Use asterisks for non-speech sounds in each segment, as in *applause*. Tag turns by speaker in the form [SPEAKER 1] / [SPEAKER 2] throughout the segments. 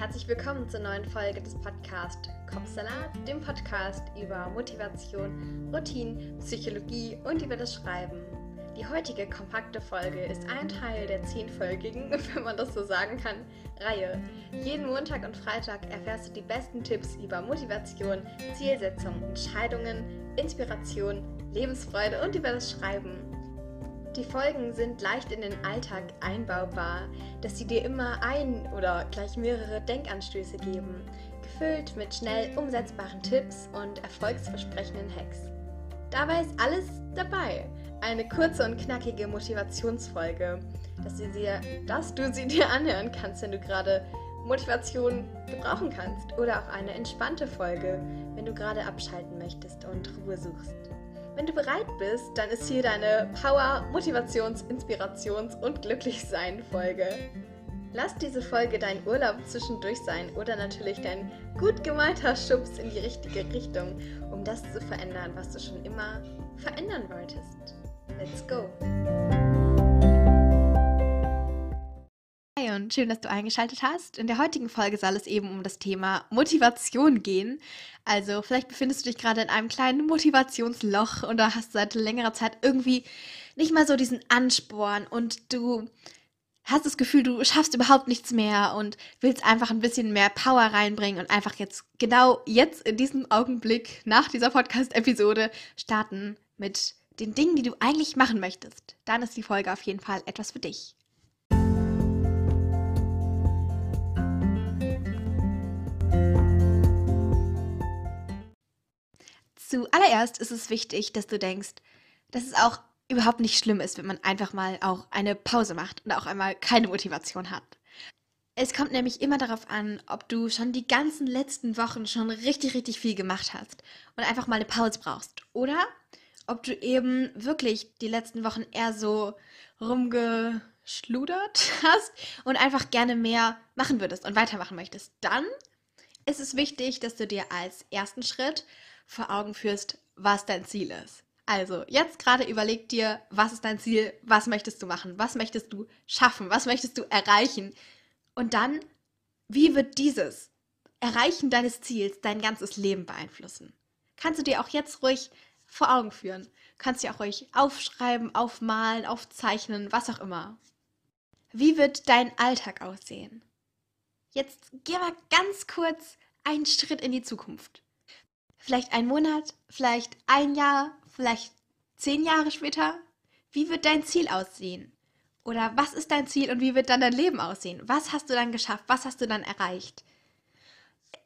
[SPEAKER 1] herzlich willkommen zur neuen Folge des Podcasts Kopfsalat, dem Podcast über Motivation, Routine, Psychologie und über das Schreiben. Die heutige kompakte Folge ist ein Teil der zehnfolgigen, *laughs* wenn man das so sagen kann, Reihe. Jeden Montag und Freitag erfährst du die besten Tipps über Motivation, Zielsetzung, Entscheidungen, Inspiration, Lebensfreude und über das Schreiben. Die Folgen sind leicht in den Alltag einbaubar, dass sie dir immer ein oder gleich mehrere Denkanstöße geben, gefüllt mit schnell umsetzbaren Tipps und erfolgsversprechenden Hacks. Dabei ist alles dabei. Eine kurze und knackige Motivationsfolge, dass du, dir, dass du sie dir anhören kannst, wenn du gerade Motivation gebrauchen kannst. Oder auch eine entspannte Folge, wenn du gerade abschalten möchtest und Ruhe suchst. Wenn du bereit bist, dann ist hier deine Power, Motivations-, Inspirations- und Glücklichsein-Folge. Lass diese Folge dein Urlaub zwischendurch sein oder natürlich dein gut gemeinter Schubs in die richtige Richtung, um das zu verändern, was du schon immer verändern wolltest. Und schön, dass du eingeschaltet hast. In der heutigen Folge soll es eben um das Thema Motivation gehen. Also vielleicht befindest du dich gerade in einem kleinen Motivationsloch oder hast seit längerer Zeit irgendwie nicht mal so diesen Ansporn und du hast das Gefühl, du schaffst überhaupt nichts mehr und willst einfach ein bisschen mehr Power reinbringen und einfach jetzt genau jetzt in diesem Augenblick nach dieser Podcast-Episode starten mit den Dingen, die du eigentlich machen möchtest. Dann ist die Folge auf jeden Fall etwas für dich. Zuallererst ist es wichtig, dass du denkst, dass es auch überhaupt nicht schlimm ist, wenn man einfach mal auch eine Pause macht und auch einmal keine Motivation hat. Es kommt nämlich immer darauf an, ob du schon die ganzen letzten Wochen schon richtig, richtig viel gemacht hast und einfach mal eine Pause brauchst. Oder ob du eben wirklich die letzten Wochen eher so rumgeschludert *laughs* hast und einfach gerne mehr machen würdest und weitermachen möchtest. Dann ist es wichtig, dass du dir als ersten Schritt vor Augen führst, was dein Ziel ist. Also, jetzt gerade überleg dir, was ist dein Ziel, was möchtest du machen, was möchtest du schaffen, was möchtest du erreichen. Und dann, wie wird dieses Erreichen deines Ziels dein ganzes Leben beeinflussen? Kannst du dir auch jetzt ruhig vor Augen führen. Kannst dir auch ruhig aufschreiben, aufmalen, aufzeichnen, was auch immer. Wie wird dein Alltag aussehen? Jetzt geh mal ganz kurz einen Schritt in die Zukunft vielleicht ein Monat, vielleicht ein Jahr, vielleicht zehn Jahre später? Wie wird dein Ziel aussehen? Oder was ist dein Ziel und wie wird dann dein Leben aussehen? Was hast du dann geschafft? Was hast du dann erreicht?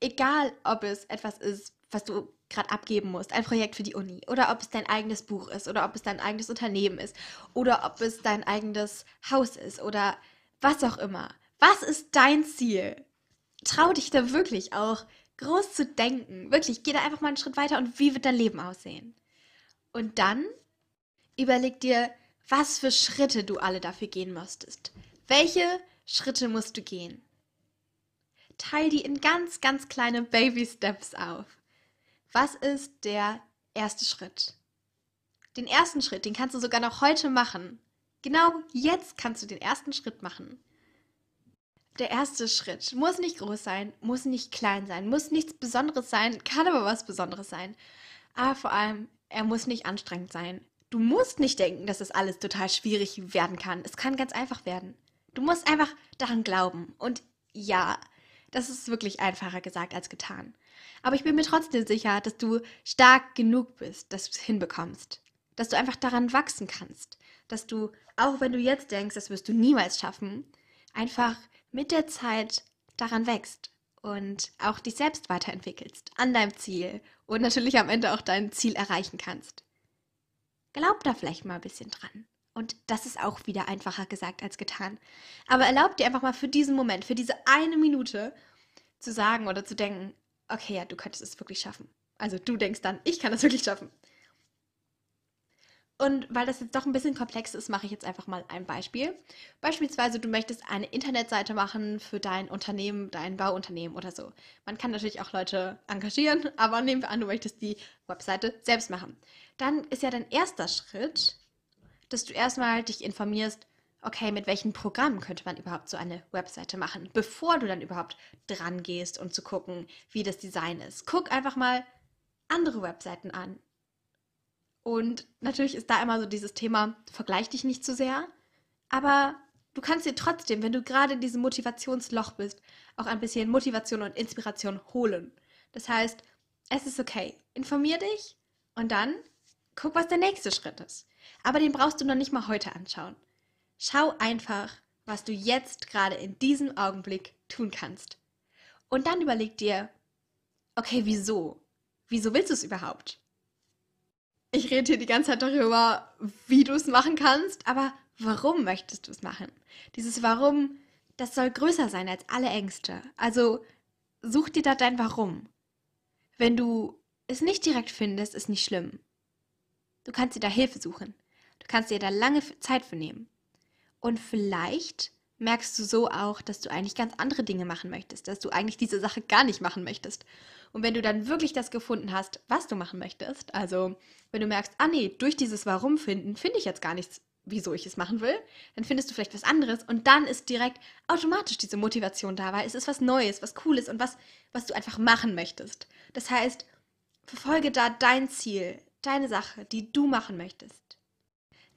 [SPEAKER 1] Egal, ob es etwas ist, was du gerade abgeben musst, ein Projekt für die Uni, oder ob es dein eigenes Buch ist, oder ob es dein eigenes Unternehmen ist, oder ob es dein eigenes Haus ist, oder was auch immer. Was ist dein Ziel? Trau dich da wirklich auch groß zu denken. Wirklich, geh da einfach mal einen Schritt weiter und wie wird dein Leben aussehen? Und dann überleg dir, was für Schritte du alle dafür gehen müsstest. Welche Schritte musst du gehen? Teil die in ganz, ganz kleine Baby Steps auf. Was ist der erste Schritt? Den ersten Schritt, den kannst du sogar noch heute machen. Genau jetzt kannst du den ersten Schritt machen der erste Schritt muss nicht groß sein, muss nicht klein sein, muss nichts Besonderes sein, kann aber was Besonderes sein. Aber vor allem, er muss nicht anstrengend sein. Du musst nicht denken, dass das alles total schwierig werden kann. Es kann ganz einfach werden. Du musst einfach daran glauben. Und ja, das ist wirklich einfacher gesagt als getan. Aber ich bin mir trotzdem sicher, dass du stark genug bist, dass du es hinbekommst. Dass du einfach daran wachsen kannst. Dass du, auch wenn du jetzt denkst, das wirst du niemals schaffen, einfach mit der Zeit daran wächst und auch dich selbst weiterentwickelst an deinem Ziel und natürlich am Ende auch dein Ziel erreichen kannst. Glaub da vielleicht mal ein bisschen dran. Und das ist auch wieder einfacher gesagt als getan. Aber erlaub dir einfach mal für diesen Moment, für diese eine Minute zu sagen oder zu denken, okay, ja, du könntest es wirklich schaffen. Also du denkst dann, ich kann das wirklich schaffen. Und weil das jetzt doch ein bisschen komplex ist, mache ich jetzt einfach mal ein Beispiel. Beispielsweise, du möchtest eine Internetseite machen für dein Unternehmen, dein Bauunternehmen oder so. Man kann natürlich auch Leute engagieren, *laughs* aber nehmen wir an, du möchtest die Webseite selbst machen. Dann ist ja dein erster Schritt, dass du erstmal dich informierst, okay, mit welchen Programmen könnte man überhaupt so eine Webseite machen, bevor du dann überhaupt dran gehst und zu gucken, wie das Design ist. Guck einfach mal andere Webseiten an. Und natürlich ist da immer so dieses Thema, vergleich dich nicht zu sehr, aber du kannst dir trotzdem, wenn du gerade in diesem Motivationsloch bist, auch ein bisschen Motivation und Inspiration holen. Das heißt, es ist okay. Informier dich und dann guck, was der nächste Schritt ist. Aber den brauchst du noch nicht mal heute anschauen. Schau einfach, was du jetzt gerade in diesem Augenblick tun kannst. Und dann überleg dir, okay, wieso? Wieso willst du es überhaupt? Ich rede hier die ganze Zeit darüber, wie du es machen kannst, aber warum möchtest du es machen? Dieses Warum, das soll größer sein als alle Ängste. Also such dir da dein Warum. Wenn du es nicht direkt findest, ist nicht schlimm. Du kannst dir da Hilfe suchen. Du kannst dir da lange Zeit für nehmen. Und vielleicht merkst du so auch, dass du eigentlich ganz andere Dinge machen möchtest, dass du eigentlich diese Sache gar nicht machen möchtest. Und wenn du dann wirklich das gefunden hast, was du machen möchtest, also wenn du merkst, ah nee, durch dieses Warum finden, finde ich jetzt gar nichts, wieso ich es machen will, dann findest du vielleicht was anderes und dann ist direkt automatisch diese Motivation da, weil es ist was Neues, was Cooles und was, was du einfach machen möchtest. Das heißt, verfolge da dein Ziel, deine Sache, die du machen möchtest.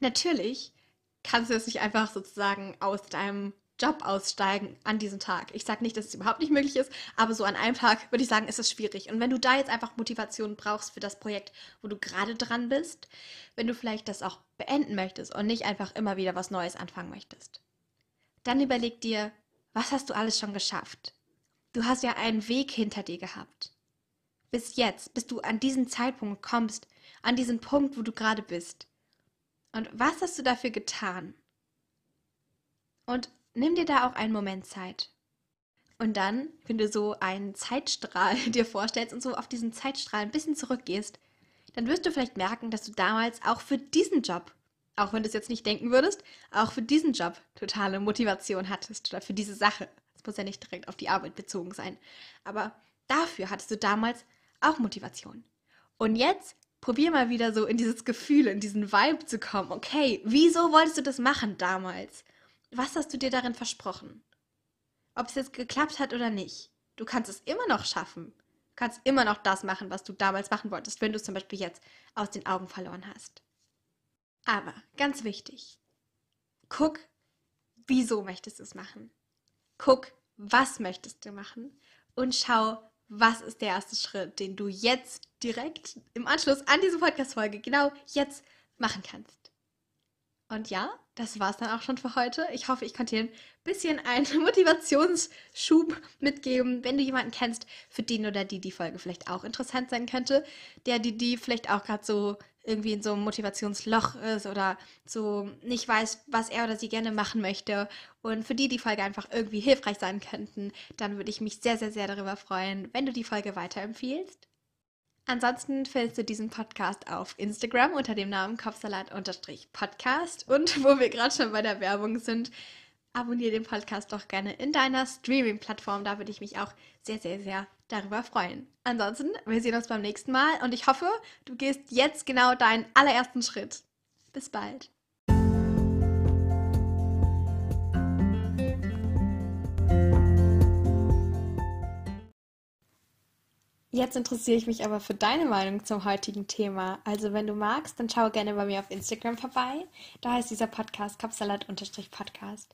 [SPEAKER 1] Natürlich kannst du es nicht einfach sozusagen aus deinem Job aussteigen an diesem Tag. Ich sage nicht, dass es überhaupt nicht möglich ist, aber so an einem Tag würde ich sagen, ist es schwierig. Und wenn du da jetzt einfach Motivation brauchst für das Projekt, wo du gerade dran bist, wenn du vielleicht das auch beenden möchtest und nicht einfach immer wieder was Neues anfangen möchtest, dann überleg dir, was hast du alles schon geschafft? Du hast ja einen Weg hinter dir gehabt. Bis jetzt, bis du an diesen Zeitpunkt kommst, an diesen Punkt, wo du gerade bist. Und was hast du dafür getan? Und nimm dir da auch einen Moment Zeit. Und dann, wenn du so einen Zeitstrahl *laughs* dir vorstellst und so auf diesen Zeitstrahl ein bisschen zurückgehst, dann wirst du vielleicht merken, dass du damals auch für diesen Job, auch wenn du es jetzt nicht denken würdest, auch für diesen Job totale Motivation hattest oder für diese Sache. Es muss ja nicht direkt auf die Arbeit bezogen sein. Aber dafür hattest du damals auch Motivation. Und jetzt probier mal wieder so in dieses Gefühl, in diesen Vibe zu kommen. Okay, wieso wolltest du das machen damals? Was hast du dir darin versprochen? Ob es jetzt geklappt hat oder nicht, du kannst es immer noch schaffen. Du kannst immer noch das machen, was du damals machen wolltest, wenn du es zum Beispiel jetzt aus den Augen verloren hast. Aber ganz wichtig, guck, wieso möchtest du es machen? Guck, was möchtest du machen? Und schau, was ist der erste Schritt, den du jetzt direkt im Anschluss an diese Podcast-Folge genau jetzt machen kannst. Und ja, das war es dann auch schon für heute. Ich hoffe, ich konnte dir ein bisschen einen *laughs* Motivationsschub mitgeben, wenn du jemanden kennst, für den oder die die Folge vielleicht auch interessant sein könnte, der die die vielleicht auch gerade so irgendwie in so einem Motivationsloch ist oder so nicht weiß, was er oder sie gerne machen möchte und für die die Folge einfach irgendwie hilfreich sein könnten, dann würde ich mich sehr, sehr, sehr darüber freuen, wenn du die Folge weiterempfiehlst. Ansonsten findest du diesen Podcast auf Instagram unter dem Namen Kopfsalat-Podcast. Und wo wir gerade schon bei der Werbung sind, abonniere den Podcast doch gerne in deiner Streaming-Plattform. Da würde ich mich auch sehr, sehr, sehr darüber freuen. Ansonsten, wir sehen uns beim nächsten Mal und ich hoffe, du gehst jetzt genau deinen allerersten Schritt. Bis bald. Jetzt interessiere ich mich aber für deine Meinung zum heutigen Thema. Also wenn du magst, dann schau gerne bei mir auf Instagram vorbei. Da heißt dieser Podcast Kopfsalat-Podcast.